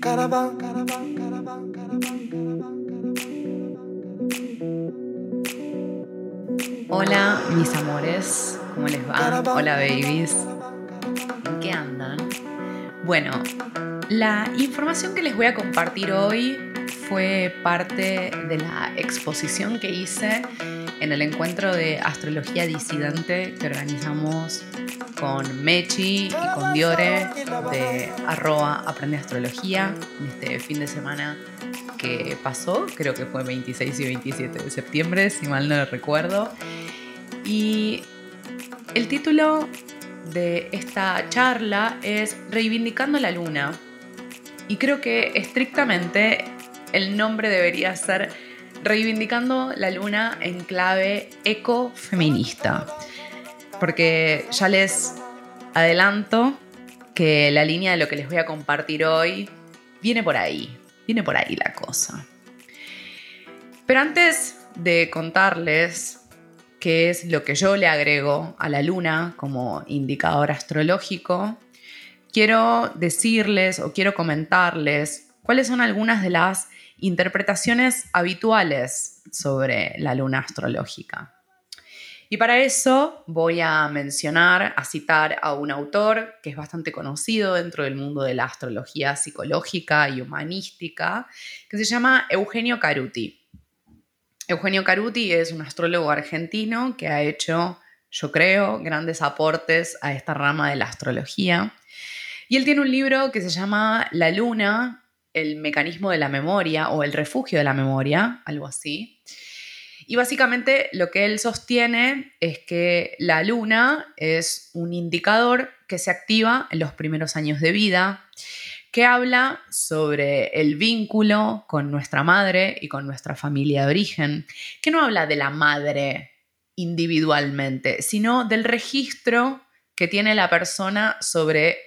Caraván, Hola, mis amores, ¿cómo les va? Hola, babies. ¿En qué andan? Bueno, la información que les voy a compartir hoy fue parte de la exposición que hice en el encuentro de astrología disidente que organizamos con Mechi y con Diore de arroba aprende astrología en este fin de semana que pasó, creo que fue 26 y 27 de septiembre, si mal no lo recuerdo. Y el título de esta charla es Reivindicando la Luna. Y creo que estrictamente el nombre debería ser Reivindicando la Luna en clave ecofeminista porque ya les adelanto que la línea de lo que les voy a compartir hoy viene por ahí, viene por ahí la cosa. Pero antes de contarles qué es lo que yo le agrego a la luna como indicador astrológico, quiero decirles o quiero comentarles cuáles son algunas de las interpretaciones habituales sobre la luna astrológica. Y para eso voy a mencionar, a citar a un autor que es bastante conocido dentro del mundo de la astrología psicológica y humanística, que se llama Eugenio Caruti. Eugenio Caruti es un astrólogo argentino que ha hecho, yo creo, grandes aportes a esta rama de la astrología. Y él tiene un libro que se llama La Luna, el mecanismo de la memoria o el refugio de la memoria, algo así. Y básicamente lo que él sostiene es que la luna es un indicador que se activa en los primeros años de vida, que habla sobre el vínculo con nuestra madre y con nuestra familia de origen, que no habla de la madre individualmente, sino del registro que tiene la persona sobre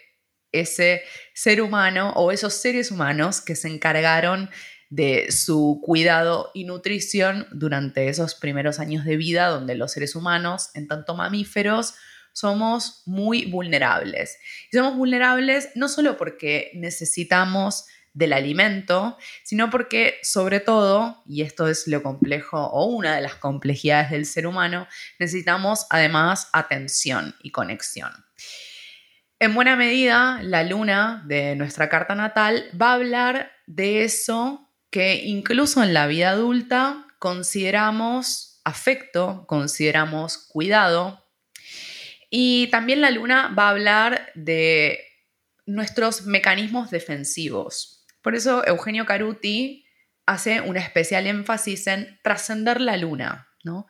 ese ser humano o esos seres humanos que se encargaron de su cuidado y nutrición durante esos primeros años de vida donde los seres humanos, en tanto mamíferos, somos muy vulnerables. Y somos vulnerables no solo porque necesitamos del alimento, sino porque sobre todo, y esto es lo complejo o una de las complejidades del ser humano, necesitamos además atención y conexión. En buena medida, la luna de nuestra carta natal va a hablar de eso que incluso en la vida adulta consideramos afecto, consideramos cuidado. Y también la luna va a hablar de nuestros mecanismos defensivos. Por eso Eugenio Caruti hace un especial énfasis en trascender la luna, ¿no?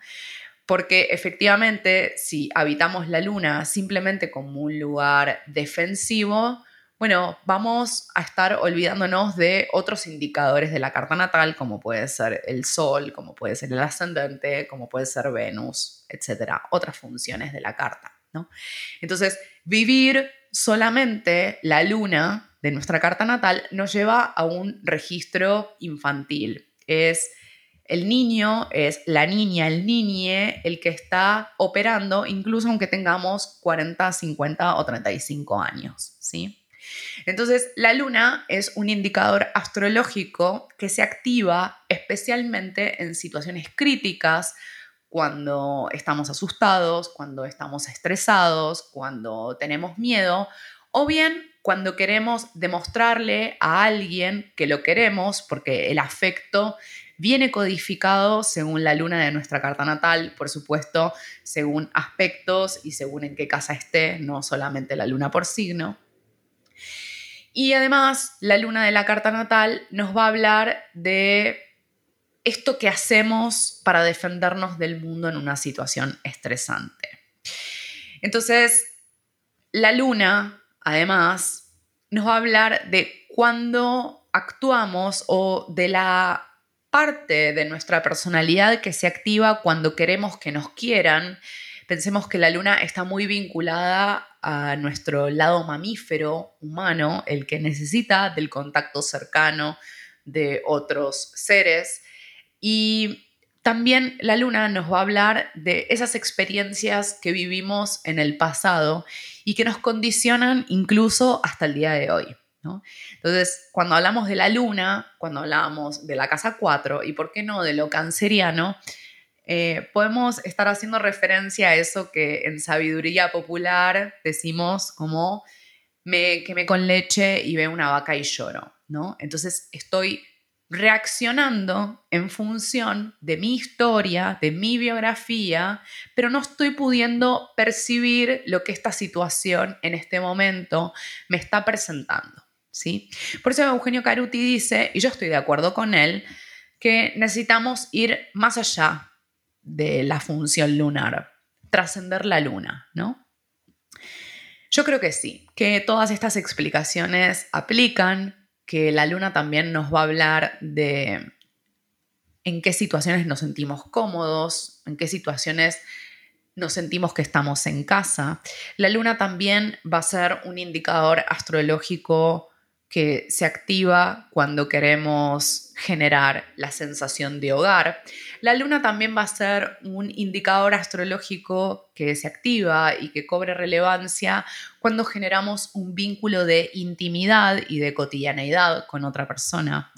Porque efectivamente, si habitamos la luna simplemente como un lugar defensivo, bueno, vamos a estar olvidándonos de otros indicadores de la carta natal, como puede ser el Sol, como puede ser el ascendente, como puede ser Venus, etcétera, otras funciones de la carta. ¿no? Entonces, vivir solamente la luna de nuestra carta natal nos lleva a un registro infantil. Es el niño, es la niña, el niñe, el que está operando, incluso aunque tengamos 40, 50 o 35 años. ¿sí? Entonces, la luna es un indicador astrológico que se activa especialmente en situaciones críticas, cuando estamos asustados, cuando estamos estresados, cuando tenemos miedo, o bien cuando queremos demostrarle a alguien que lo queremos, porque el afecto viene codificado según la luna de nuestra carta natal, por supuesto, según aspectos y según en qué casa esté, no solamente la luna por signo. Y además, la luna de la carta natal nos va a hablar de esto que hacemos para defendernos del mundo en una situación estresante. Entonces, la luna, además, nos va a hablar de cuándo actuamos o de la parte de nuestra personalidad que se activa cuando queremos que nos quieran. Pensemos que la luna está muy vinculada a nuestro lado mamífero humano, el que necesita del contacto cercano de otros seres. Y también la luna nos va a hablar de esas experiencias que vivimos en el pasado y que nos condicionan incluso hasta el día de hoy. Entonces, cuando hablamos de la luna, cuando hablamos de la casa 4 y por qué no de lo canceriano, eh, podemos estar haciendo referencia a eso que en sabiduría popular decimos como me quemé con leche y veo una vaca y lloro, ¿no? Entonces estoy reaccionando en función de mi historia, de mi biografía, pero no estoy pudiendo percibir lo que esta situación en este momento me está presentando. Por eso Eugenio Caruti dice, y yo estoy de acuerdo con él, que necesitamos ir más allá de la función lunar, trascender la luna, ¿no? Yo creo que sí, que todas estas explicaciones aplican, que la luna también nos va a hablar de en qué situaciones nos sentimos cómodos, en qué situaciones nos sentimos que estamos en casa. La luna también va a ser un indicador astrológico que se activa cuando queremos generar la sensación de hogar. La luna también va a ser un indicador astrológico que se activa y que cobre relevancia cuando generamos un vínculo de intimidad y de cotidianeidad con otra persona.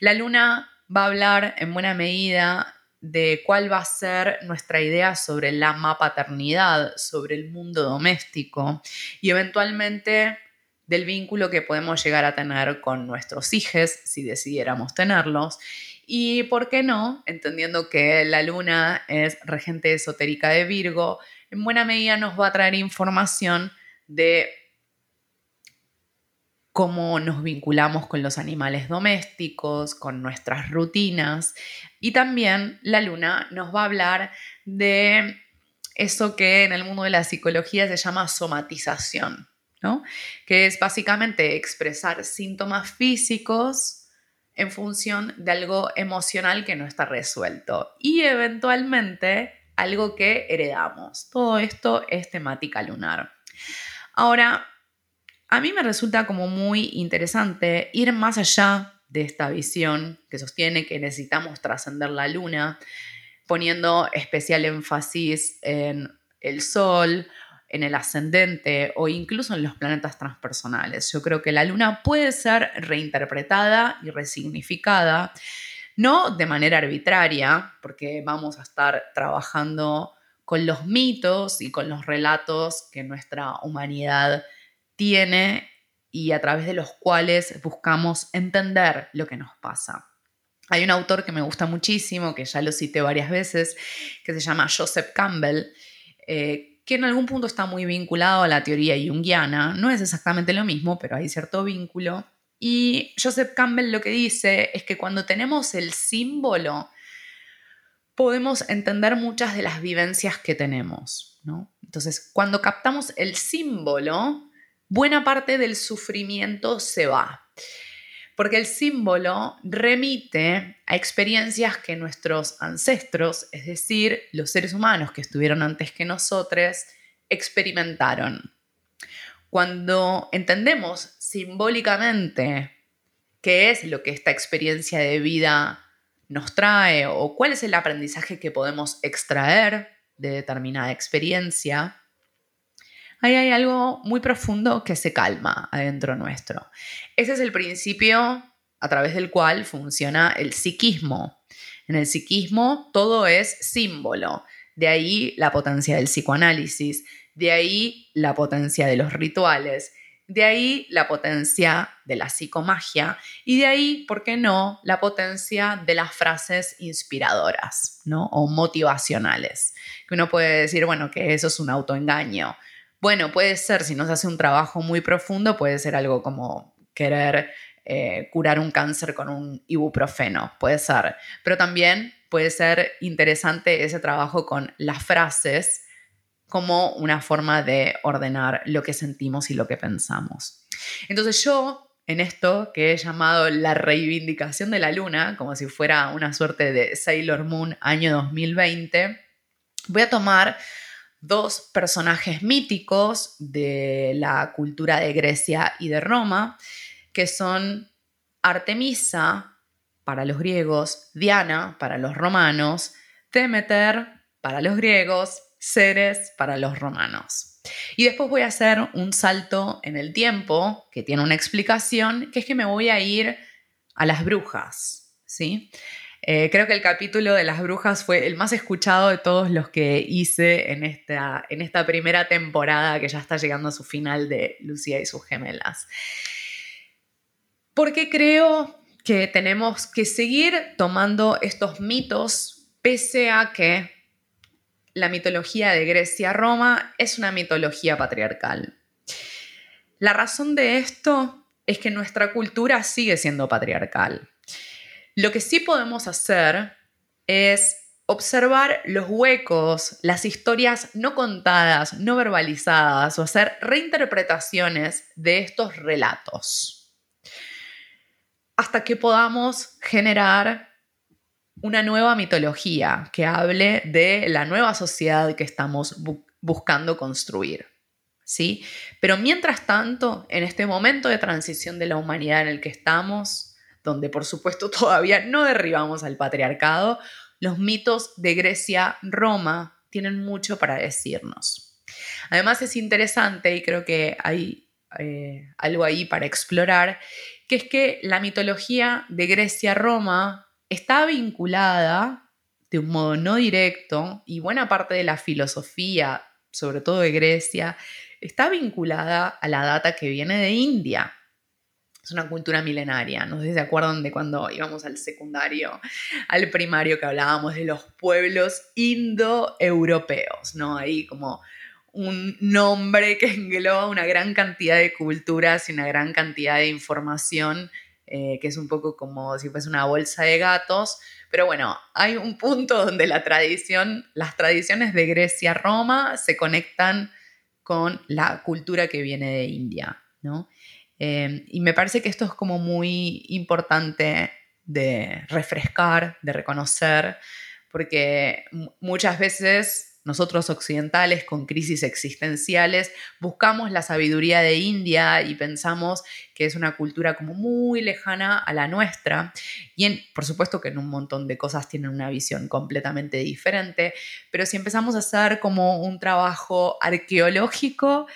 La luna va a hablar en buena medida de cuál va a ser nuestra idea sobre la paternidad, sobre el mundo doméstico y eventualmente del vínculo que podemos llegar a tener con nuestros hijos, si decidiéramos tenerlos. Y por qué no, entendiendo que la luna es regente esotérica de Virgo, en buena medida nos va a traer información de cómo nos vinculamos con los animales domésticos, con nuestras rutinas. Y también la luna nos va a hablar de eso que en el mundo de la psicología se llama somatización que es básicamente expresar síntomas físicos en función de algo emocional que no está resuelto y eventualmente algo que heredamos. Todo esto es temática lunar. Ahora, a mí me resulta como muy interesante ir más allá de esta visión que sostiene que necesitamos trascender la luna, poniendo especial énfasis en el sol en el ascendente o incluso en los planetas transpersonales. Yo creo que la luna puede ser reinterpretada y resignificada, no de manera arbitraria, porque vamos a estar trabajando con los mitos y con los relatos que nuestra humanidad tiene y a través de los cuales buscamos entender lo que nos pasa. Hay un autor que me gusta muchísimo, que ya lo cité varias veces, que se llama Joseph Campbell, eh, que en algún punto está muy vinculado a la teoría junguiana. No es exactamente lo mismo, pero hay cierto vínculo. Y Joseph Campbell lo que dice es que cuando tenemos el símbolo, podemos entender muchas de las vivencias que tenemos. Entonces, cuando captamos el símbolo, buena parte del sufrimiento se va porque el símbolo remite a experiencias que nuestros ancestros, es decir, los seres humanos que estuvieron antes que nosotros, experimentaron. Cuando entendemos simbólicamente qué es lo que esta experiencia de vida nos trae o cuál es el aprendizaje que podemos extraer de determinada experiencia, ahí hay algo muy profundo que se calma adentro nuestro. Ese es el principio a través del cual funciona el psiquismo. En el psiquismo todo es símbolo, de ahí la potencia del psicoanálisis, de ahí la potencia de los rituales, de ahí la potencia de la psicomagia y de ahí, ¿por qué no?, la potencia de las frases inspiradoras ¿no? o motivacionales. Que uno puede decir, bueno, que eso es un autoengaño. Bueno, puede ser, si no se hace un trabajo muy profundo, puede ser algo como querer eh, curar un cáncer con un ibuprofeno, puede ser. Pero también puede ser interesante ese trabajo con las frases como una forma de ordenar lo que sentimos y lo que pensamos. Entonces yo, en esto que he llamado la reivindicación de la luna, como si fuera una suerte de Sailor Moon año 2020, voy a tomar dos personajes míticos de la cultura de Grecia y de Roma, que son Artemisa para los griegos, Diana para los romanos, Demeter para los griegos, Ceres para los romanos. Y después voy a hacer un salto en el tiempo que tiene una explicación, que es que me voy a ir a las brujas, ¿sí? Eh, creo que el capítulo de las brujas fue el más escuchado de todos los que hice en esta, en esta primera temporada que ya está llegando a su final de Lucía y sus gemelas. Porque creo que tenemos que seguir tomando estos mitos pese a que la mitología de Grecia-Roma es una mitología patriarcal. La razón de esto es que nuestra cultura sigue siendo patriarcal. Lo que sí podemos hacer es observar los huecos, las historias no contadas, no verbalizadas o hacer reinterpretaciones de estos relatos hasta que podamos generar una nueva mitología que hable de la nueva sociedad que estamos buscando construir. ¿sí? Pero mientras tanto, en este momento de transición de la humanidad en el que estamos, donde por supuesto todavía no derribamos al patriarcado, los mitos de Grecia-Roma tienen mucho para decirnos. Además es interesante y creo que hay eh, algo ahí para explorar, que es que la mitología de Grecia-Roma está vinculada de un modo no directo y buena parte de la filosofía, sobre todo de Grecia, está vinculada a la data que viene de India. Es una cultura milenaria. No sé si se acuerdan de cuando íbamos al secundario, al primario, que hablábamos de los pueblos indoeuropeos, ¿no? Ahí como un nombre que engloba una gran cantidad de culturas y una gran cantidad de información, eh, que es un poco como si fuese una bolsa de gatos. Pero bueno, hay un punto donde la tradición, las tradiciones de Grecia-Roma se conectan con la cultura que viene de India, ¿no? Eh, y me parece que esto es como muy importante de refrescar, de reconocer, porque muchas veces nosotros occidentales con crisis existenciales buscamos la sabiduría de India y pensamos que es una cultura como muy lejana a la nuestra. Y por supuesto que en un montón de cosas tienen una visión completamente diferente, pero si empezamos a hacer como un trabajo arqueológico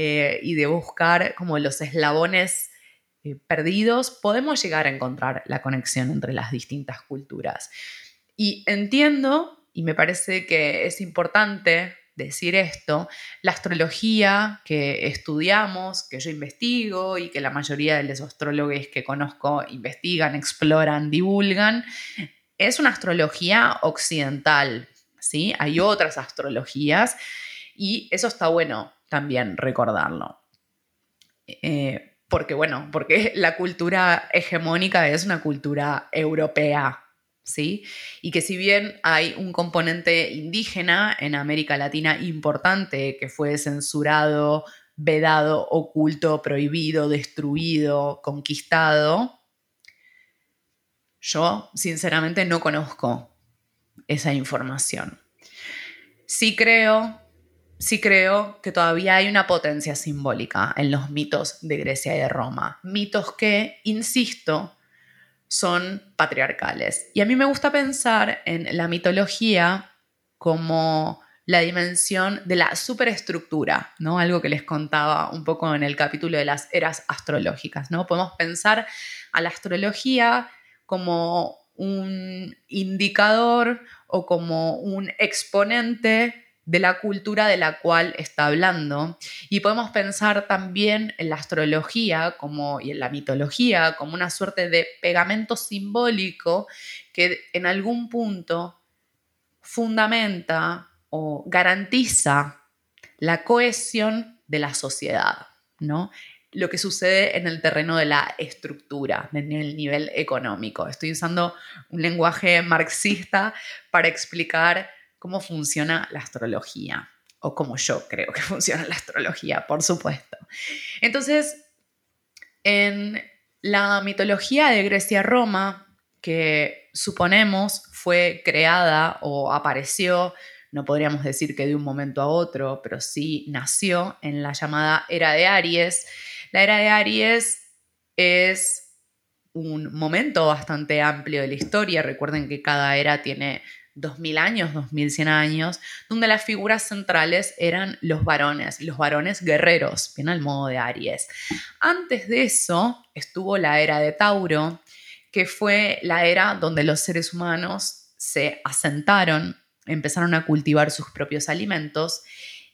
eh, y de buscar como los eslabones eh, perdidos, podemos llegar a encontrar la conexión entre las distintas culturas. Y entiendo y me parece que es importante decir esto, la astrología que estudiamos, que yo investigo y que la mayoría de los astrólogos que conozco investigan, exploran, divulgan, es una astrología occidental, ¿sí? Hay otras astrologías y eso está bueno también recordarlo. Eh, porque bueno, porque la cultura hegemónica es una cultura europea, ¿sí? Y que si bien hay un componente indígena en América Latina importante que fue censurado, vedado, oculto, prohibido, destruido, conquistado, yo sinceramente no conozco esa información. Sí creo, sí creo que todavía hay una potencia simbólica en los mitos de Grecia y de Roma. Mitos que, insisto, son patriarcales. Y a mí me gusta pensar en la mitología como la dimensión de la superestructura, ¿no? Algo que les contaba un poco en el capítulo de las eras astrológicas, ¿no? Podemos pensar a la astrología como un indicador o como un exponente de la cultura de la cual está hablando. Y podemos pensar también en la astrología como, y en la mitología como una suerte de pegamento simbólico que en algún punto fundamenta o garantiza la cohesión de la sociedad, ¿no? Lo que sucede en el terreno de la estructura, en el nivel económico. Estoy usando un lenguaje marxista para explicar cómo funciona la astrología, o como yo creo que funciona la astrología, por supuesto. Entonces, en la mitología de Grecia-Roma, que suponemos fue creada o apareció, no podríamos decir que de un momento a otro, pero sí nació en la llamada Era de Aries. La Era de Aries es un momento bastante amplio de la historia. Recuerden que cada era tiene 2000 años, 2100 años, donde las figuras centrales eran los varones, los varones guerreros, bien al modo de Aries. Antes de eso estuvo la era de Tauro, que fue la era donde los seres humanos se asentaron, empezaron a cultivar sus propios alimentos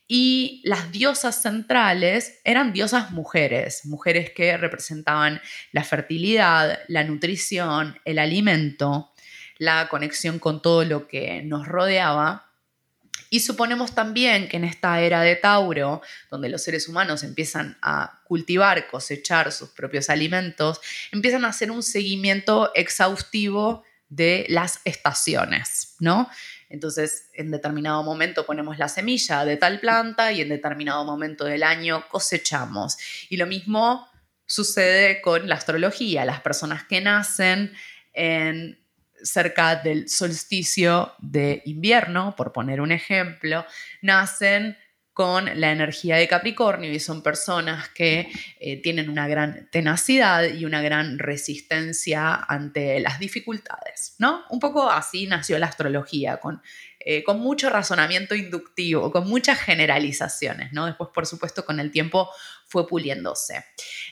y las diosas centrales eran diosas mujeres, mujeres que representaban la fertilidad, la nutrición, el alimento, la conexión con todo lo que nos rodeaba. Y suponemos también que en esta era de Tauro, donde los seres humanos empiezan a cultivar, cosechar sus propios alimentos, empiezan a hacer un seguimiento exhaustivo de las estaciones, ¿no? Entonces, en determinado momento ponemos la semilla de tal planta y en determinado momento del año cosechamos. Y lo mismo sucede con la astrología. Las personas que nacen en cerca del solsticio de invierno, por poner un ejemplo, nacen con la energía de Capricornio y son personas que eh, tienen una gran tenacidad y una gran resistencia ante las dificultades, ¿no? Un poco así nació la astrología, con, eh, con mucho razonamiento inductivo, con muchas generalizaciones, ¿no? Después, por supuesto, con el tiempo fue puliéndose.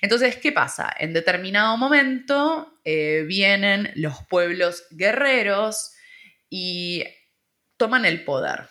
Entonces, ¿qué pasa? En determinado momento eh, vienen los pueblos guerreros y toman el poder.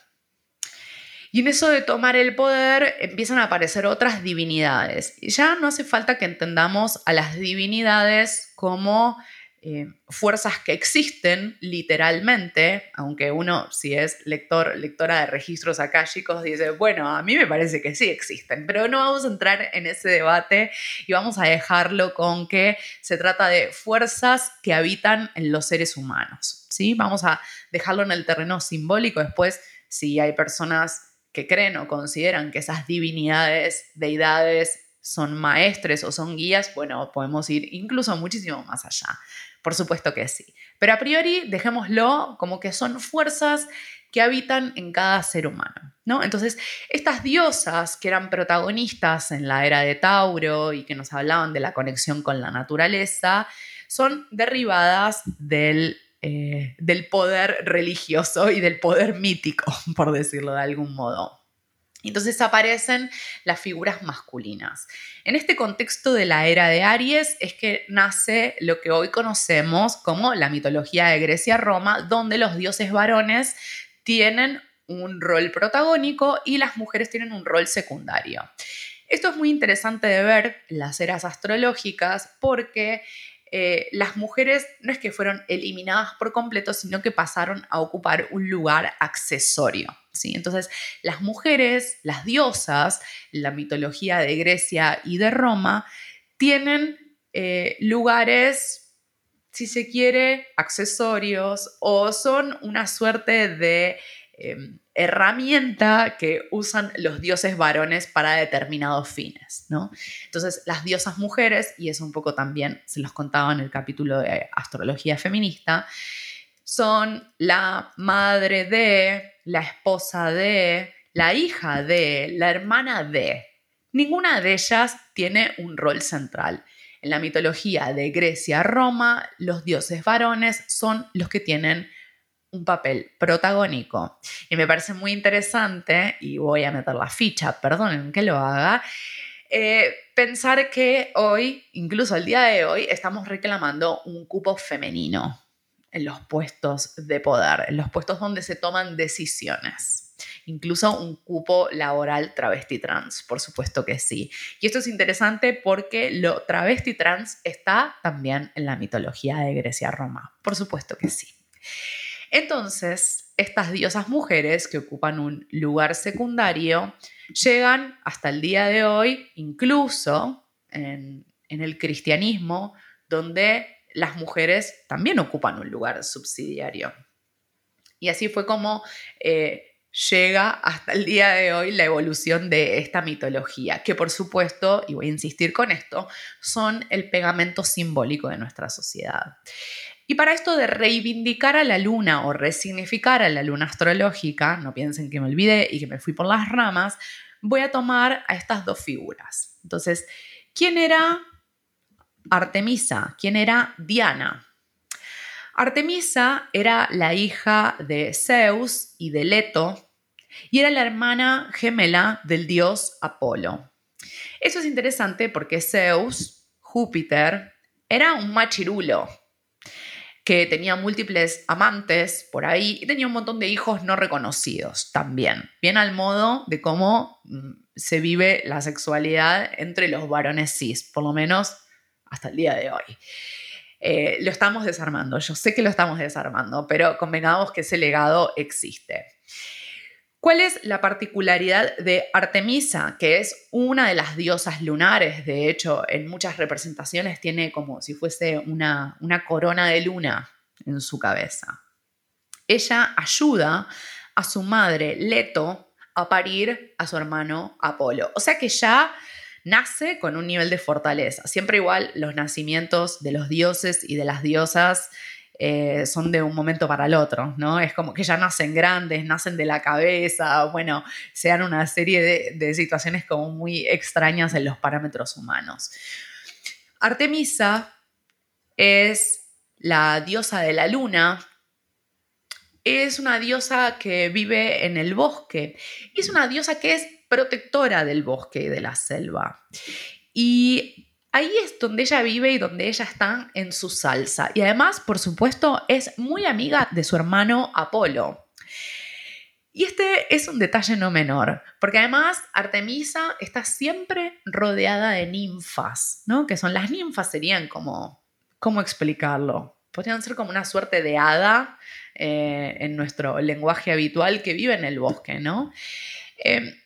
Y en eso de tomar el poder empiezan a aparecer otras divinidades. Y ya no hace falta que entendamos a las divinidades como eh, fuerzas que existen literalmente, aunque uno, si es lector, lectora de registros chicos dice, bueno, a mí me parece que sí existen, pero no vamos a entrar en ese debate y vamos a dejarlo con que se trata de fuerzas que habitan en los seres humanos. ¿sí? Vamos a dejarlo en el terreno simbólico. Después, si hay personas que creen o consideran que esas divinidades, deidades, son maestres o son guías, bueno, podemos ir incluso muchísimo más allá. Por supuesto que sí. Pero a priori, dejémoslo como que son fuerzas que habitan en cada ser humano, ¿no? Entonces, estas diosas que eran protagonistas en la era de Tauro y que nos hablaban de la conexión con la naturaleza, son derribadas del eh, del poder religioso y del poder mítico, por decirlo de algún modo. Entonces aparecen las figuras masculinas. En este contexto de la era de Aries es que nace lo que hoy conocemos como la mitología de Grecia-Roma, donde los dioses varones tienen un rol protagónico y las mujeres tienen un rol secundario. Esto es muy interesante de ver las eras astrológicas porque eh, las mujeres no es que fueron eliminadas por completo, sino que pasaron a ocupar un lugar accesorio. ¿sí? Entonces, las mujeres, las diosas, la mitología de Grecia y de Roma, tienen eh, lugares, si se quiere, accesorios o son una suerte de em, herramienta que usan los dioses varones para determinados fines, ¿no? Entonces, las diosas mujeres, y eso un poco también se los contaba en el capítulo de astrología feminista, son la madre de, la esposa de, la hija de, la hermana de. Ninguna de ellas tiene un rol central. En la mitología de Grecia-Roma, los dioses varones son los que tienen un papel protagónico. Y me parece muy interesante, y voy a meter la ficha, perdonen que lo haga, eh, pensar que hoy, incluso el día de hoy, estamos reclamando un cupo femenino en los puestos de poder, en los puestos donde se toman decisiones. Incluso un cupo laboral travesti trans, por supuesto que sí. Y esto es interesante porque lo travesti trans está también en la mitología de Grecia-Roma, por supuesto que sí. Entonces, estas diosas mujeres que ocupan un lugar secundario llegan hasta el día de hoy, incluso en, el cristianismo, donde las mujeres también ocupan un lugar subsidiario. Y así fue como eh, llega hasta el día de hoy la evolución de esta mitología, que por supuesto, y voy a insistir con esto, son el pegamento simbólico de nuestra sociedad. Y para esto de reivindicar a la luna o resignificar a la luna astrológica, no piensen que me olvidé y que me fui por las ramas, voy a tomar a estas dos figuras. Entonces, ¿quién era Artemisa? ¿Quién era Diana? Artemisa era la hija de Zeus y de Leto y era la hermana gemela del dios Apolo. Eso es interesante porque Zeus, Júpiter, era un machirulo que tenía múltiples amantes por ahí y tenía un montón de hijos no reconocidos también, bien al modo de cómo mm, se vive la sexualidad entre los varones cis, por lo menos hasta el día de hoy. Eh, lo estamos desarmando, yo sé que lo estamos desarmando, pero convengamos que ese legado existe. ¿Cuál es la particularidad de Artemisa, que es una de las diosas lunares? De hecho, en muchas representaciones tiene como si fuese una, corona de luna en su cabeza. Ella ayuda a su madre Leto a parir a su hermano Apolo. O sea que ya nace con un nivel de fortaleza. Siempre igual los nacimientos de los dioses y de las diosas eh, son de un momento para el otro, ¿no? Es como que ya nacen grandes, nacen de la cabeza, bueno, sean una serie de, situaciones como muy extrañas en los parámetros humanos. Artemisa es la diosa de la luna, es una diosa que vive en el bosque es una diosa que es protectora del bosque y de la selva. Y Ahí es donde ella vive y donde ella está en su salsa. Y además, por supuesto, es muy amiga de su hermano Apolo. Y este es un detalle no menor, porque además Artemisa está siempre rodeada de ninfas, ¿no? Que son las ninfas, serían como, ¿cómo explicarlo? Podrían ser como una suerte de hada eh, en nuestro lenguaje habitual que vive en el bosque, ¿no? Eh,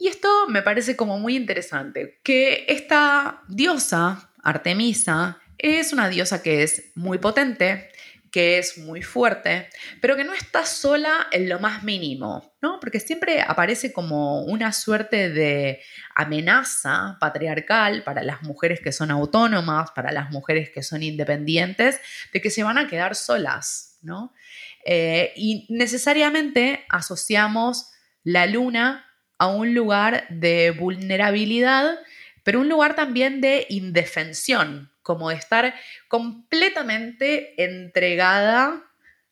y esto me parece como muy interesante, que esta diosa, Artemisa, es una diosa que es muy potente, que es muy fuerte, pero que no está sola en lo más mínimo, ¿no? Porque siempre aparece como una suerte de amenaza patriarcal para las mujeres que son autónomas, para las mujeres que son independientes, de que se van a quedar solas, ¿no? Eh, y necesariamente asociamos la luna a un lugar de vulnerabilidad, pero un lugar también de indefensión, como de estar completamente entregada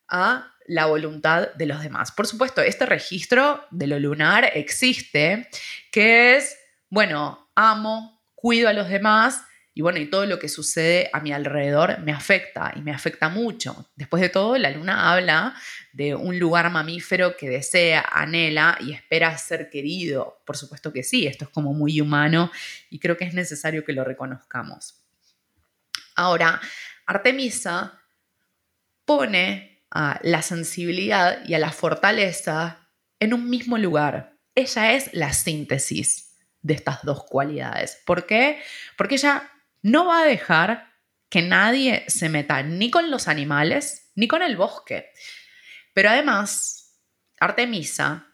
a la voluntad de los demás. Por supuesto, este registro de lo lunar existe, que es, bueno, amo, cuido a los demás, y bueno, y todo lo que sucede a mi alrededor me afecta y me afecta mucho. Después de todo, la luna habla de un lugar mamífero que desea, anhela y espera ser querido. Por supuesto que sí, esto es como muy humano y creo que es necesario que lo reconozcamos. Ahora, Artemisa pone a la sensibilidad y a la fortaleza en un mismo lugar. Ella es la síntesis de estas dos cualidades. ¿Por qué? Porque ella no va a dejar que nadie se meta ni con los animales ni con el bosque. Pero además, Artemisa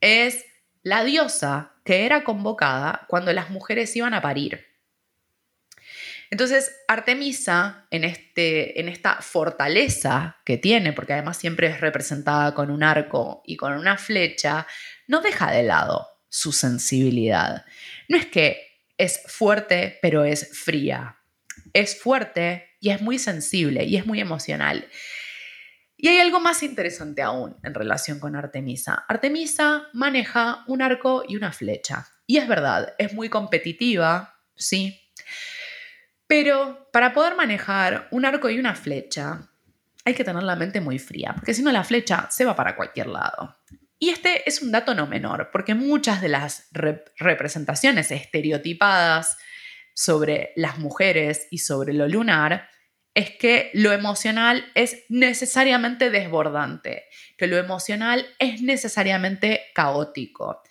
es la diosa que era convocada cuando las mujeres iban a parir. Entonces, Artemisa, en, este, en esta fortaleza que tiene, porque además siempre es representada con un arco y con una flecha, no deja de lado su sensibilidad. No es que es fuerte, pero es fría. Es fuerte y es muy sensible y es muy emocional. Y hay algo más interesante aún en relación con Artemisa. Artemisa maneja un arco y una flecha. Y es verdad, es muy competitiva, sí. Pero para poder manejar un arco y una flecha, hay que tener la mente muy fría, porque si no la flecha se va para cualquier lado. Y este es un dato no menor, porque muchas de las representaciones estereotipadas sobre las mujeres y sobre lo lunar es que lo emocional es necesariamente desbordante, que lo emocional es necesariamente caótico.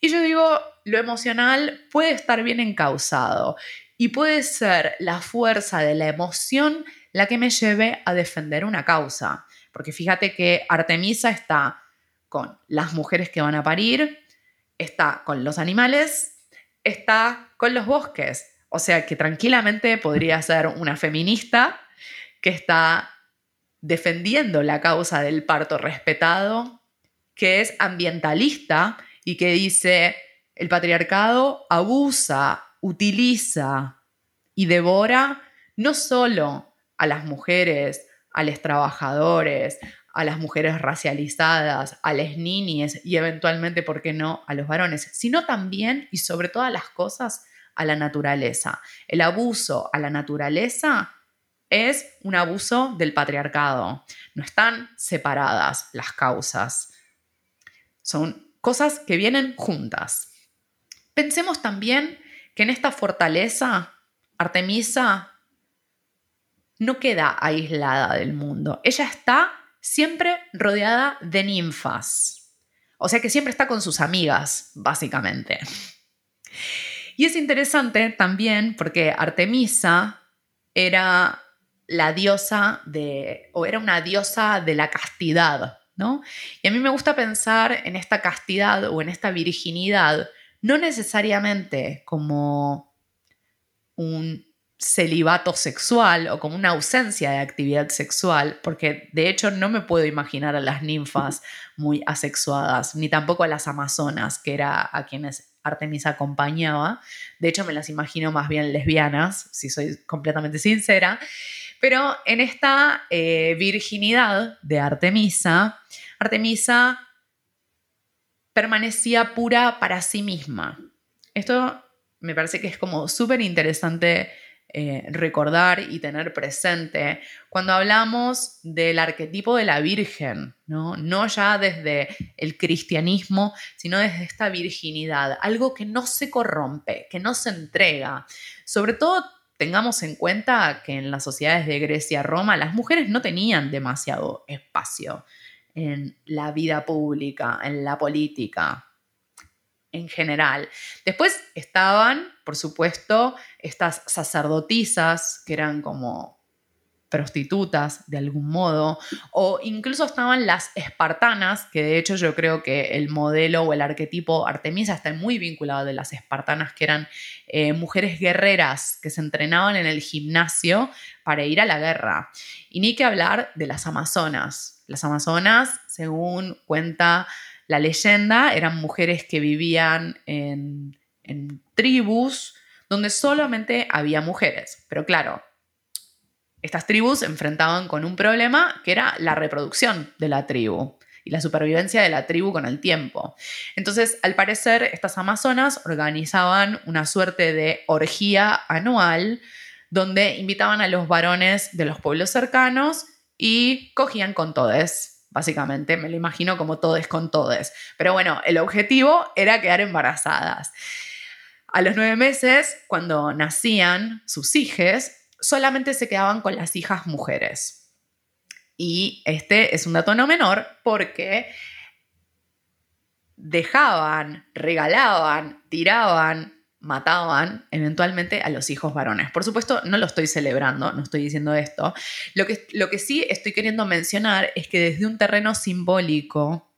Y yo digo, lo emocional puede estar bien encausado y puede ser la fuerza de la emoción la que me lleve a defender una causa. Porque fíjate que Artemisa está con las mujeres que van a parir, está con los animales, está con los bosques. O sea que tranquilamente podría ser una feminista que está defendiendo la causa del parto respetado, que es ambientalista y que dice el patriarcado abusa, utiliza y devora no solo a las mujeres, a los trabajadores, a las mujeres racializadas, a las niñas y eventualmente, ¿por qué no?, a los varones, sino también y sobre todas las cosas a la naturaleza. El abuso a la naturaleza es un abuso del patriarcado. No están separadas las causas. Son cosas que vienen juntas. Pensemos también que en esta fortaleza, Artemisa no queda aislada del mundo. Ella está siempre rodeada de ninfas. O sea que siempre está con sus amigas, básicamente. Y es interesante también porque Artemisa era la diosa de, o era una diosa de la castidad, ¿no? Y a mí me gusta pensar en esta castidad o en esta virginidad, no necesariamente como un celibato sexual o como una ausencia de actividad sexual, porque de hecho no me puedo imaginar a las ninfas muy asexuadas, ni tampoco a las amazonas, que era a quienes Artemisa acompañaba. De hecho, me las imagino más bien lesbianas, si soy completamente sincera. Pero en esta eh, virginidad de Artemisa, Artemisa permanecía pura para sí misma. Esto me parece que es como súper interesante eh, recordar y tener presente cuando hablamos del arquetipo de la Virgen, ¿no? no ya desde el cristianismo, sino desde esta virginidad, algo que no se corrompe, que no se entrega. Sobre todo tengamos en cuenta que en las sociedades de Grecia, Roma, las mujeres no tenían demasiado espacio en la vida pública, en la política en general. Después estaban, por supuesto, estas sacerdotisas que eran como prostitutas de algún modo, o incluso estaban las espartanas, que de hecho yo creo que el modelo o el arquetipo Artemisa está muy vinculado de las espartanas, que eran eh, mujeres guerreras que se entrenaban en el gimnasio para ir a la guerra. Y ni que hablar de las amazonas. Las amazonas, según cuenta la leyenda eran mujeres que vivían en, tribus donde solamente había mujeres. Pero claro, estas tribus se enfrentaban con un problema que era la reproducción de la tribu y la supervivencia de la tribu con el tiempo. Entonces, al parecer, estas amazonas organizaban una suerte de orgía anual donde invitaban a los varones de los pueblos cercanos y cogían con todes básicamente, me lo imagino como todes con todes. Pero bueno, el objetivo era quedar embarazadas. A los nueve meses, cuando nacían sus hijas, solamente se quedaban con las hijas mujeres. Y este es un dato no menor porque dejaban, regalaban, tiraban mataban eventualmente a los hijos varones. Por supuesto, no lo estoy celebrando, no estoy diciendo esto. Lo que, lo que sí estoy queriendo mencionar es que desde un terreno simbólico,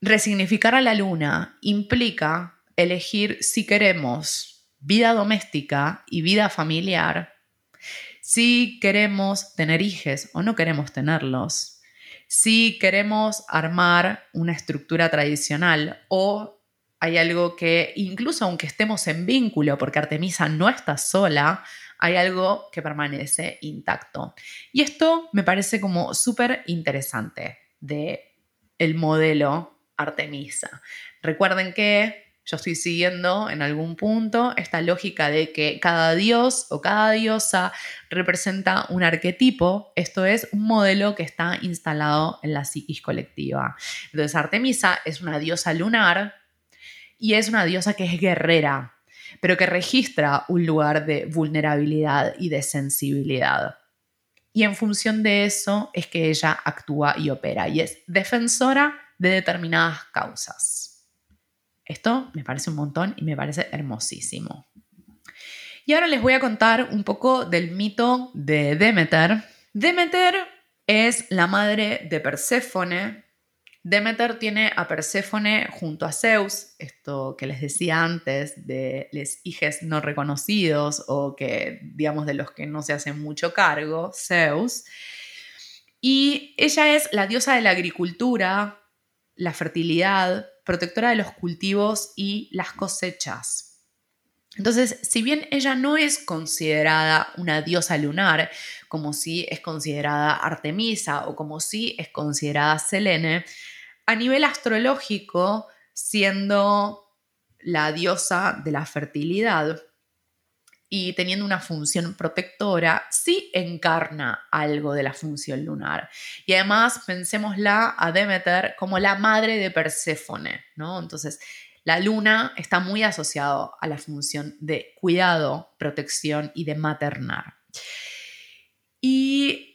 resignificar a la luna implica elegir si queremos vida doméstica y vida familiar, si queremos tener hijos o no queremos tenerlos, si queremos armar una estructura tradicional o hay algo que, incluso aunque estemos en vínculo, porque Artemisa no está sola, hay algo que permanece intacto. Y esto me parece como súper interesante de el modelo Artemisa. Recuerden que yo estoy siguiendo en algún punto esta lógica de que cada dios o cada diosa representa un arquetipo, esto es un modelo que está instalado en la psiquis colectiva. Entonces Artemisa es una diosa lunar y es una diosa que es guerrera, pero que registra un lugar de vulnerabilidad y de sensibilidad. Y en función de eso es que ella actúa y opera y es defensora de determinadas causas. Esto me parece un montón y me parece hermosísimo. Y ahora les voy a contar un poco del mito de Demeter. Demeter es la madre de Perséfone, Demeter tiene a Perséfone junto a Zeus, esto que les decía antes de los hijos no reconocidos o que, digamos, de los que no se hacen mucho cargo, Zeus. Y ella es la diosa de la agricultura, la fertilidad, protectora de los cultivos y las cosechas. Entonces, si bien ella no es considerada una diosa lunar, como si es considerada Artemisa o como si es considerada Selene, a nivel astrológico, siendo la diosa de la fertilidad y teniendo una función protectora, sí encarna algo de la función lunar. Y además pensémosla a Demeter como la madre de Perséfone, ¿no? Entonces, la luna está muy asociado a la función de cuidado, protección y de maternar. Y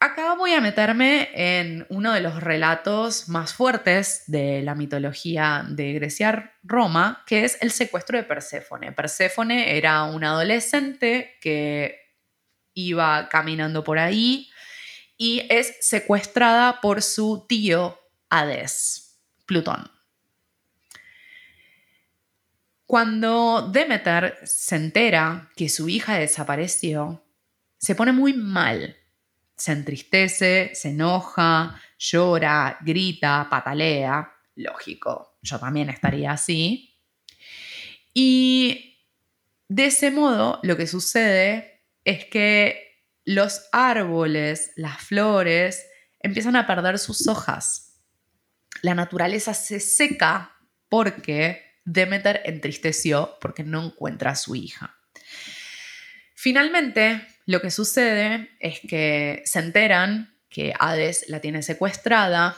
acá voy a meterme en uno de los relatos más fuertes de la mitología de Grecia Roma, que es el secuestro de Perséfone. Perséfone era una adolescente que iba caminando por ahí y es secuestrada por su tío Hades, Plutón. Cuando Demeter se entera que su hija desapareció, se pone muy mal. Se entristece, se enoja, llora, grita, patalea. Lógico, yo también estaría así. Y de ese modo lo que sucede es que los árboles, las flores, empiezan a perder sus hojas. La naturaleza se seca porque Demeter entristeció porque no encuentra a su hija. Finalmente, lo que sucede es que se enteran que Hades la tiene secuestrada.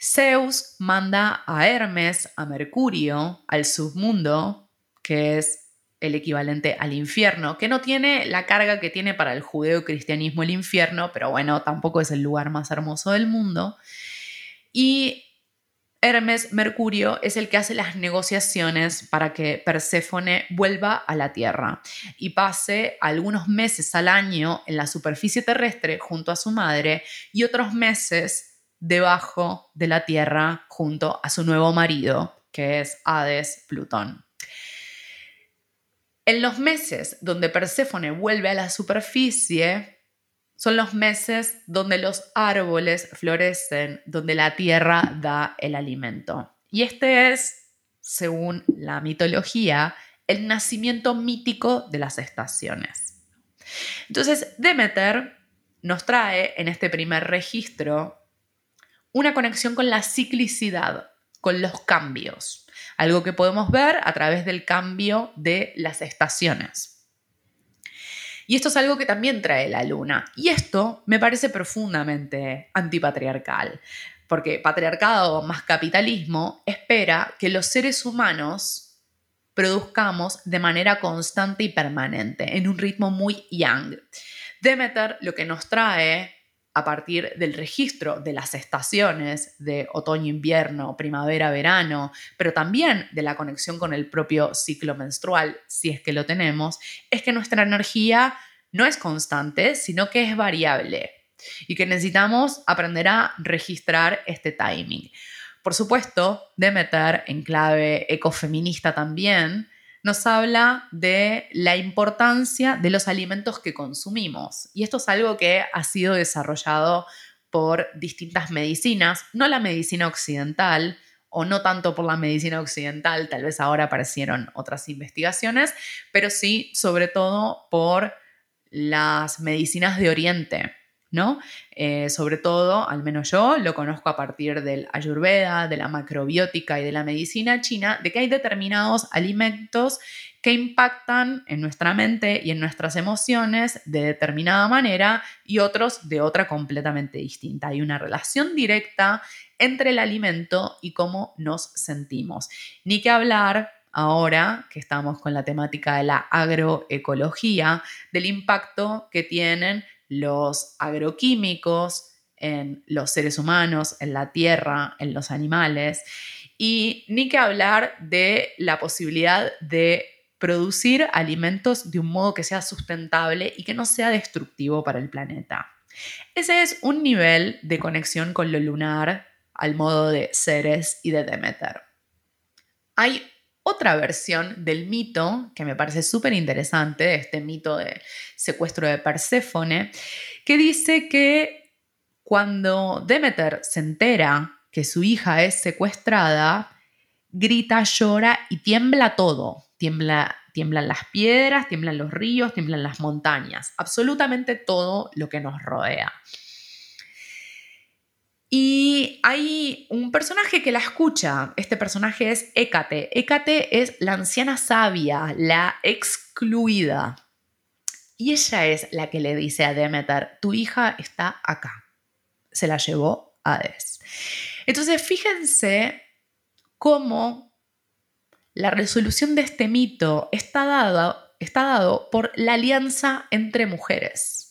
Zeus manda a Hermes, a Mercurio, al submundo, que es el equivalente al infierno, que no tiene la carga que tiene para el judeo-cristianismo el infierno, pero bueno, tampoco es el lugar más hermoso del mundo. Y Hermes Mercurio es el que hace las negociaciones para que Perséfone vuelva a la Tierra y pase algunos meses al año en la superficie terrestre junto a su madre y otros meses debajo de la Tierra junto a su nuevo marido, que es Hades Plutón. En los meses donde Perséfone vuelve a la superficie, son los meses donde los árboles florecen, donde la tierra da el alimento. Y este es, según la mitología, el nacimiento mítico de las estaciones. Entonces, Demeter nos trae en este primer registro una conexión con la ciclicidad, con los cambios, algo que podemos ver a través del cambio de las estaciones. Y esto es algo que también trae la luna. Y esto me parece profundamente antipatriarcal, porque patriarcado más capitalismo espera que los seres humanos produzcamos de manera constante y permanente, en un ritmo muy young. Demeter lo que nos trae a partir del registro de las estaciones de otoño-invierno, primavera-verano, pero también de la conexión con el propio ciclo menstrual, si es que lo tenemos, es que nuestra energía no es constante, sino que es variable y que necesitamos aprender a registrar este timing. Por supuesto, Demeter, en clave ecofeminista también, nos habla de la importancia de los alimentos que consumimos. Y esto es algo que ha sido desarrollado por distintas medicinas, no la medicina occidental, o no tanto por la medicina occidental, tal vez ahora aparecieron otras investigaciones, pero sí sobre todo por las medicinas de Oriente, ¿no? Eh, sobre todo, al menos yo lo conozco a partir del ayurveda, de la macrobiótica y de la medicina china, de que hay determinados alimentos que impactan en nuestra mente y en nuestras emociones de determinada manera y otros de otra completamente distinta. Hay una relación directa entre el alimento y cómo nos sentimos. Ni que hablar ahora que estamos con la temática de la agroecología, del impacto que tienen los agroquímicos en los seres humanos, en la tierra, en los animales, y ni que hablar de la posibilidad de producir alimentos de un modo que sea sustentable y que no sea destructivo para el planeta. Ese es un nivel de conexión con lo lunar al modo de Ceres y de Demeter. Hay otra versión del mito que me parece súper interesante, este mito de secuestro de Perséfone, que dice que cuando Demeter se entera que su hija es secuestrada, grita, llora y tiembla todo. tiembla, tiemblan las piedras, tiemblan los ríos, tiemblan las montañas, absolutamente todo lo que nos rodea. Y hay un personaje que la escucha. Este personaje es Hécate. Hécate es la anciana sabia, la excluida. Y ella es la que le dice a Demeter, tu hija está acá. Se la llevó Hades. Entonces, fíjense cómo la resolución de este mito está dado, está dado por la alianza entre mujeres.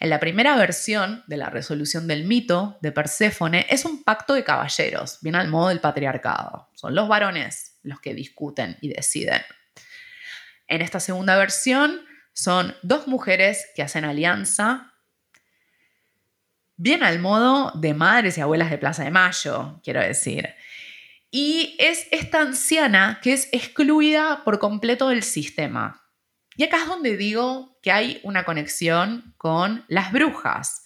En la primera versión de la resolución del mito de Perséfone es un pacto de caballeros, bien al modo del patriarcado. Son los varones los que discuten y deciden. En esta segunda versión son dos mujeres que hacen alianza, bien al modo de madres y abuelas de Plaza de Mayo, quiero decir. Y es esta anciana que es excluida por completo del sistema. Y acá es donde digo que hay una conexión con las brujas,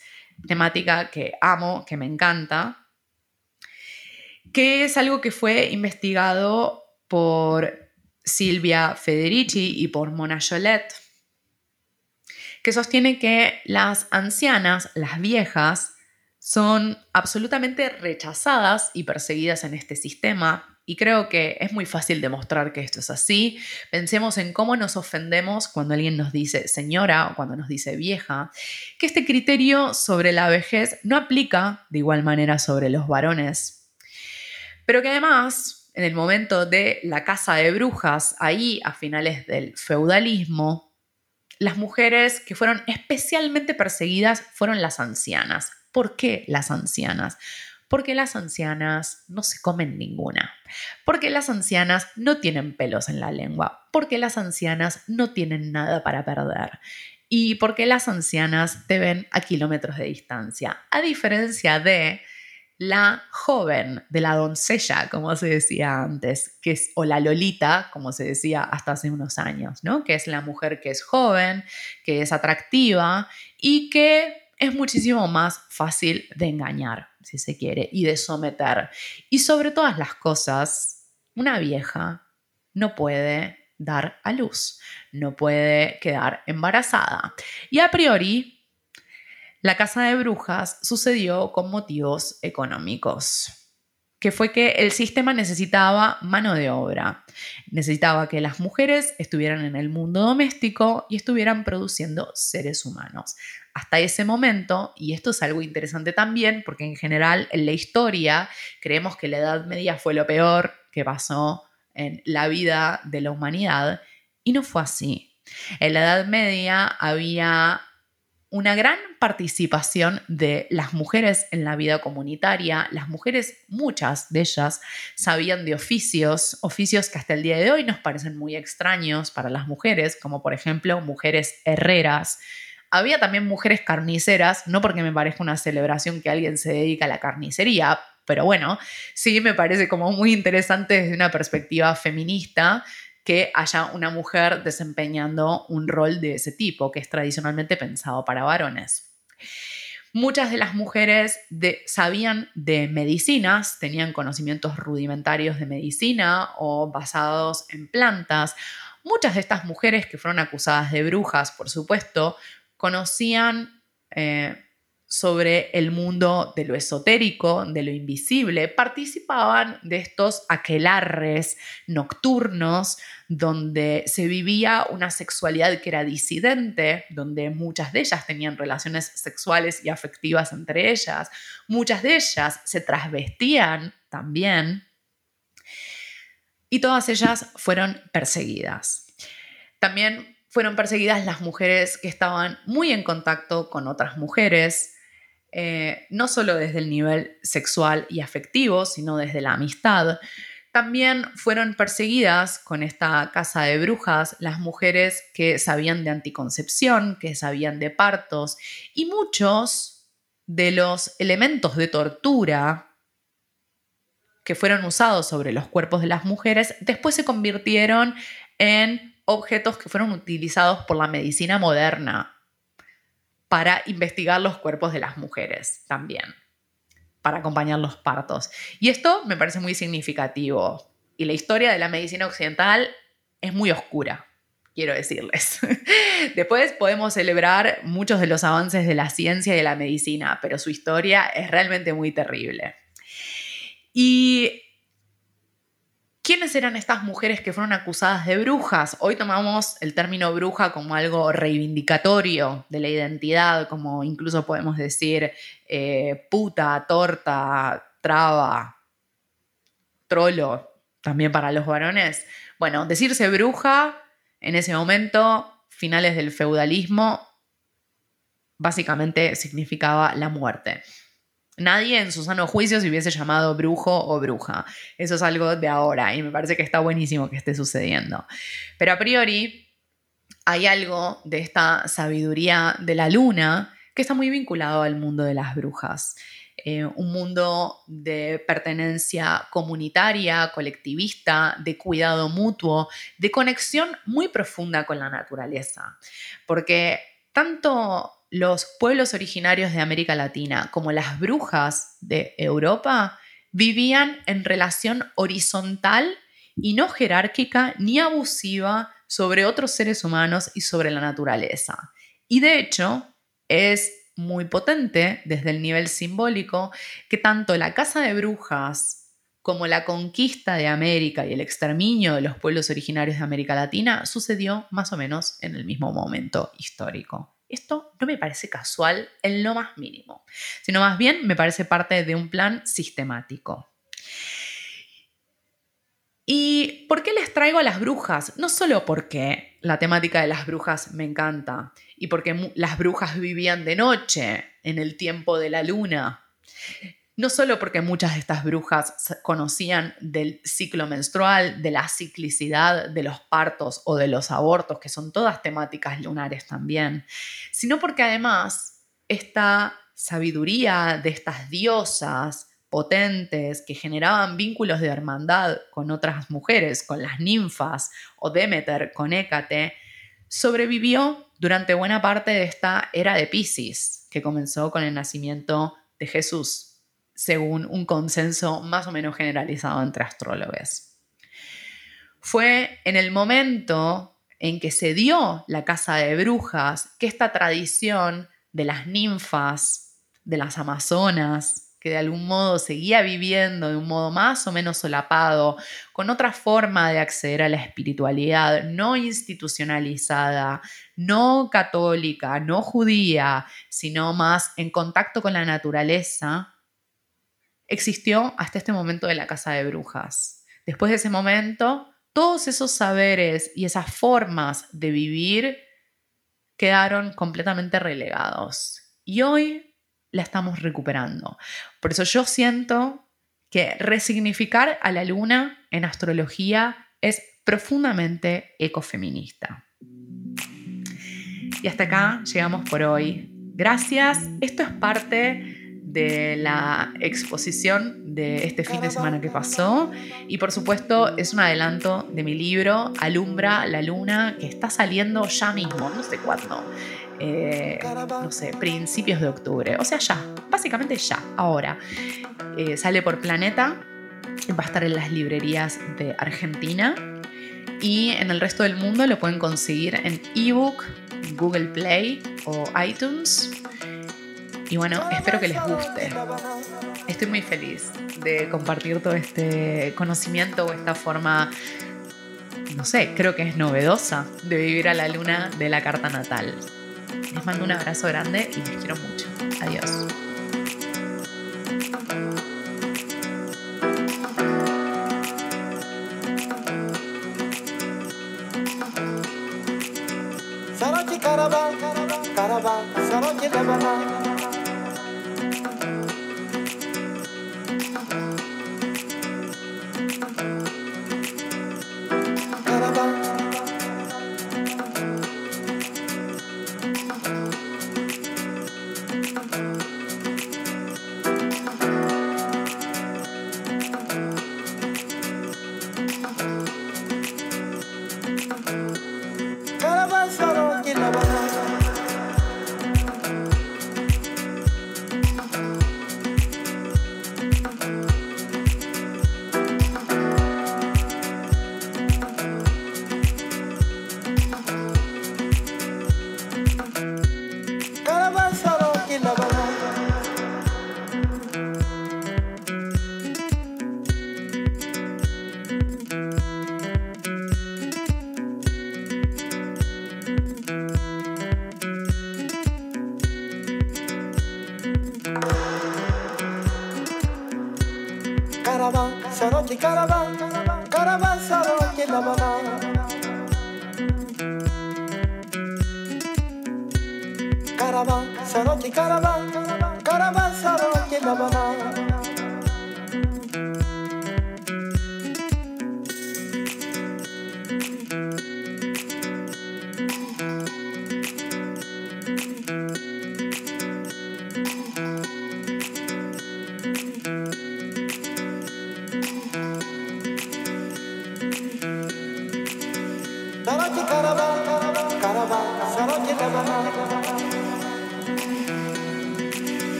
temática que amo, que me encanta, que es algo que fue investigado por Silvia Federici y por Mona Jolet, que sostiene que las ancianas, las viejas, son absolutamente rechazadas y perseguidas en este sistema y creo que es muy fácil demostrar que esto es así. Pensemos en cómo nos ofendemos cuando alguien nos dice señora o cuando nos dice vieja, que este criterio sobre la vejez no aplica de igual manera sobre los varones, pero que además en el momento de la casa de brujas, ahí a finales del feudalismo, las mujeres que fueron especialmente perseguidas fueron las ancianas. ¿Por qué las ancianas? Porque las ancianas no se comen ninguna. Porque las ancianas no tienen pelos en la lengua. Porque las ancianas no tienen nada para perder. Y porque las ancianas te ven a kilómetros de distancia. A diferencia de la joven, de la doncella, como se decía antes, que es, o la lolita, como se decía hasta hace unos años, ¿no? Que es la mujer que es joven, que es atractiva y que es muchísimo más fácil de engañar, si se quiere, y de someter. Y sobre todas las cosas, una vieja no puede dar a luz, no puede quedar embarazada. Y a priori, la casa de brujas sucedió con motivos económicos que fue que el sistema necesitaba mano de obra, necesitaba que las mujeres estuvieran en el mundo doméstico y estuvieran produciendo seres humanos. Hasta ese momento, y esto es algo interesante también, porque en general en la historia creemos que la Edad Media fue lo peor que pasó en la vida de la humanidad, y no fue así. En la Edad Media había una gran participación de las mujeres en la vida comunitaria. Las mujeres, muchas de ellas, sabían de oficios, oficios que hasta el día de hoy nos parecen muy extraños para las mujeres, como por ejemplo mujeres herreras. Había también mujeres carniceras, no porque me parezca una celebración que alguien se dedica a la carnicería, pero bueno, sí me parece como muy interesante desde una perspectiva feminista que haya una mujer desempeñando un rol de ese tipo, que es tradicionalmente pensado para varones. Muchas de las mujeres sabían de medicinas, tenían conocimientos rudimentarios de medicina o basados en plantas. Muchas de estas mujeres que fueron acusadas de brujas, por supuesto, conocían eh, sobre el mundo de lo esotérico, de lo invisible, participaban de estos aquelarres nocturnos donde se vivía una sexualidad que era disidente, donde muchas de ellas tenían relaciones sexuales y afectivas entre ellas, muchas de ellas se trasvestían también y todas ellas fueron perseguidas. También fueron perseguidas las mujeres que estaban muy en contacto con otras mujeres, eh, no solo desde el nivel sexual y afectivo, sino desde la amistad. También fueron perseguidas con esta casa de brujas las mujeres que sabían de anticoncepción, que sabían de partos, y muchos de los elementos de tortura que fueron usados sobre los cuerpos de las mujeres después se convirtieron en objetos que fueron utilizados por la medicina moderna para investigar los cuerpos de las mujeres también, para acompañar los partos. Y esto me parece muy significativo. Y la historia de la medicina occidental es muy oscura, quiero decirles. Después podemos celebrar muchos de los avances de la ciencia y de la medicina, pero su historia es realmente muy terrible. Y ¿Quiénes eran estas mujeres que fueron acusadas de brujas? Hoy tomamos el término bruja como algo reivindicatorio de la identidad, como incluso podemos decir eh, puta, torta, traba, trolo, también para los varones. Bueno, decirse bruja en ese momento, finales del feudalismo, básicamente significaba la muerte. Nadie en su sano juicio se hubiese llamado brujo o bruja. Eso es algo de ahora y me parece que está buenísimo que esté sucediendo. Pero a priori hay algo de esta sabiduría de la luna que está muy vinculado al mundo de las brujas. Eh, un mundo de pertenencia comunitaria, colectivista, de cuidado mutuo, de conexión muy profunda con la naturaleza. Porque tanto los pueblos originarios de América Latina como las brujas de Europa vivían en relación horizontal y no jerárquica ni abusiva sobre otros seres humanos y sobre la naturaleza. Y de hecho, es muy potente desde el nivel simbólico que tanto la casa de brujas como la conquista de América y el exterminio de los pueblos originarios de América Latina sucedió más o menos en el mismo momento histórico. Esto no me parece casual en lo más mínimo, sino más bien me parece parte de un plan sistemático. ¿Y por qué les traigo a las brujas? No solo porque la temática de las brujas me encanta y porque las brujas vivían de noche en el tiempo de la luna, no solo porque muchas de estas brujas conocían del ciclo menstrual, de la ciclicidad de los partos o de los abortos, que son todas temáticas lunares también, sino porque además esta sabiduría de estas diosas potentes que generaban vínculos de hermandad con otras mujeres, con las ninfas o Demeter con Hécate, sobrevivió durante buena parte de esta era de Pisces, que comenzó con el nacimiento de Jesús según un consenso más o menos generalizado entre astrólogos. Fue en el momento en que se dio la casa de brujas que esta tradición de las ninfas, de las amazonas, que de algún modo seguía viviendo de un modo más o menos solapado, con otra forma de acceder a la espiritualidad no institucionalizada, no católica, no judía, sino más en contacto con la naturaleza, existió hasta este momento de la casa de brujas. Después de ese momento, todos esos saberes y esas formas de vivir quedaron completamente relegados. Y hoy la estamos recuperando. Por eso yo siento que resignificar a la luna en astrología es profundamente ecofeminista. Y hasta acá llegamos por hoy. Gracias. Esto es parte de la exposición de este fin de semana que pasó y por supuesto es un adelanto de mi libro Alumbra la Luna que está saliendo ya mismo, no sé cuándo, eh, no sé, principios de octubre, o sea ya, básicamente ya, ahora. Eh, sale por Planeta, va a estar en las librerías de Argentina y en el resto del mundo lo pueden conseguir en ebook, Google Play o iTunes. Y bueno, espero que les guste. Estoy muy feliz de compartir todo este conocimiento o esta forma, no sé, creo que es novedosa de vivir a la luna de la carta natal. Les mando un abrazo grande y les quiero mucho. Adiós.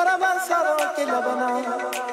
Caravan saroti la banana.